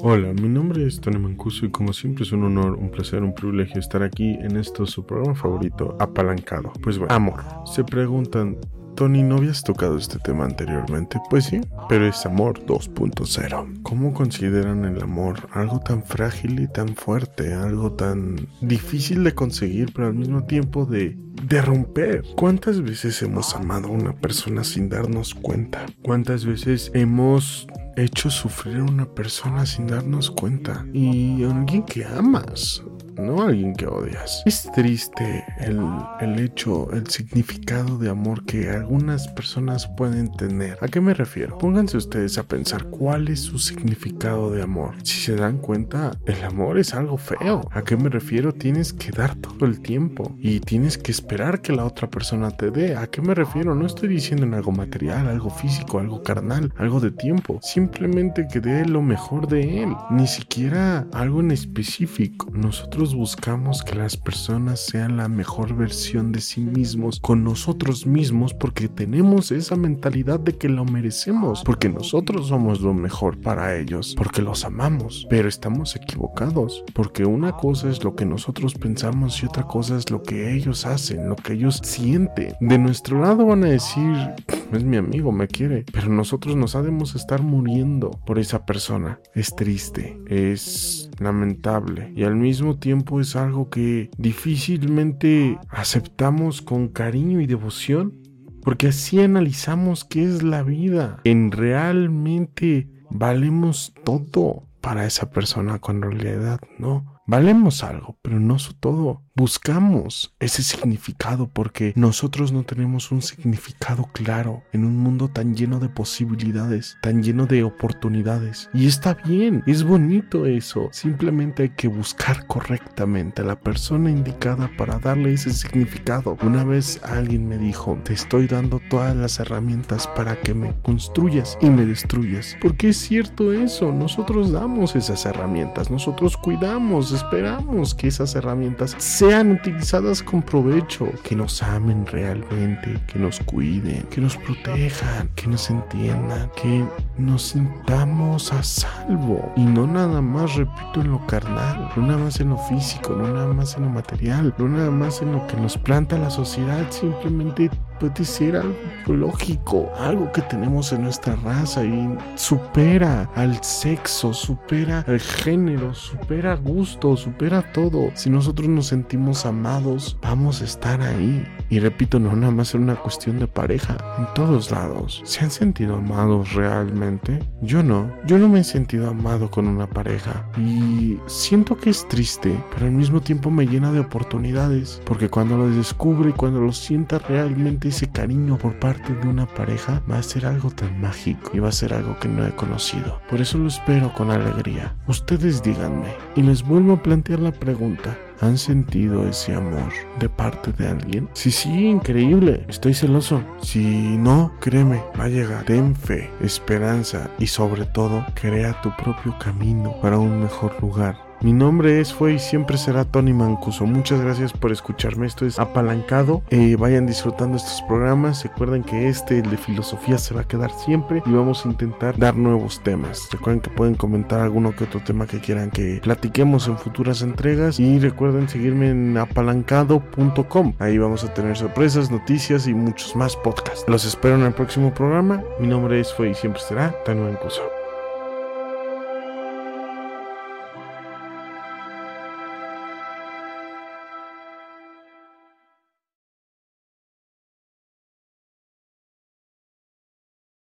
Hola, mi nombre es Tony Mancuso y como siempre es un honor, un placer, un privilegio estar aquí en esto su programa favorito, Apalancado. Pues bueno, amor. Se preguntan Tony, ¿no habías tocado este tema anteriormente? Pues sí, pero es amor 2.0. ¿Cómo consideran el amor algo tan frágil y tan fuerte, algo tan difícil de conseguir, pero al mismo tiempo de, de romper? ¿Cuántas veces hemos amado a una persona sin darnos cuenta? ¿Cuántas veces hemos hecho sufrir a una persona sin darnos cuenta. Y alguien que amas, no alguien que odias. Es triste el, el, hecho, el significado de amor que algunas personas pueden tener. ¿A qué me refiero? Pónganse ustedes a pensar cuál es su significado de amor. Si se dan cuenta, el amor es algo feo. ¿A qué me refiero? Tienes que dar todo el tiempo y tienes que esperar que la otra persona te dé. ¿A qué me refiero? No estoy diciendo en algo material, algo físico, algo carnal, algo de tiempo. Simplemente que dé lo mejor de él. Ni siquiera algo en específico. Nosotros buscamos que las personas sean la mejor versión de sí mismos con nosotros mismos porque tenemos esa mentalidad de que lo merecemos, porque nosotros somos lo mejor para ellos, porque los amamos, pero estamos equivocados, porque una cosa es lo que nosotros pensamos y otra cosa es lo que ellos hacen, lo que ellos sienten. De nuestro lado van a decir, es mi amigo, me quiere, pero nosotros no sabemos estar muriendo por esa persona. Es triste, es lamentable y al mismo tiempo es algo que difícilmente aceptamos con cariño y devoción porque así analizamos qué es la vida. En realmente valemos todo para esa persona cuando realidad no. Valemos algo, pero no su todo. Buscamos ese significado porque nosotros no tenemos un significado claro en un mundo tan lleno de posibilidades, tan lleno de oportunidades. Y está bien, es bonito eso. Simplemente hay que buscar correctamente la persona indicada para darle ese significado. Una vez alguien me dijo, te estoy dando todas las herramientas para que me construyas y me destruyas. Porque es cierto eso, nosotros damos esas herramientas, nosotros cuidamos, esperamos que esas herramientas sean utilizadas con provecho, que nos amen realmente, que nos cuiden, que nos protejan, que nos entiendan, que nos sintamos a salvo. Y no nada más, repito, en lo carnal, no nada más en lo físico, no nada más en lo material, no nada más en lo que nos planta la sociedad, simplemente puede ser algo lógico, algo que tenemos en nuestra raza y supera al sexo, supera al género, supera gusto, supera todo. Si nosotros nos sentimos amados, vamos a estar ahí. Y repito, no nada más es una cuestión de pareja, en todos lados. ¿Se han sentido amados realmente? Yo no, yo no me he sentido amado con una pareja y siento que es triste, pero al mismo tiempo me llena de oportunidades, porque cuando lo descubre y cuando lo sienta realmente ese cariño por parte de una pareja va a ser algo tan mágico y va a ser algo que no he conocido. Por eso lo espero con alegría. Ustedes díganme y les vuelvo a plantear la pregunta. ¿Han sentido ese amor de parte de alguien? Si sí, increíble, estoy celoso. Si no, créeme, va a llegar. Ten fe, esperanza y sobre todo, crea tu propio camino para un mejor lugar. Mi nombre es, fue y siempre será Tony Mancuso. Muchas gracias por escucharme. Esto es Apalancado. Eh, vayan disfrutando estos programas. Recuerden que este, el de filosofía, se va a quedar siempre y vamos a intentar dar nuevos temas. Recuerden que pueden comentar alguno que otro tema que quieran que platiquemos en futuras entregas. Y recuerden seguirme en apalancado.com. Ahí vamos a tener sorpresas, noticias y muchos más podcasts. Los espero en el próximo programa. Mi nombre es, fue y siempre será Tony Mancuso.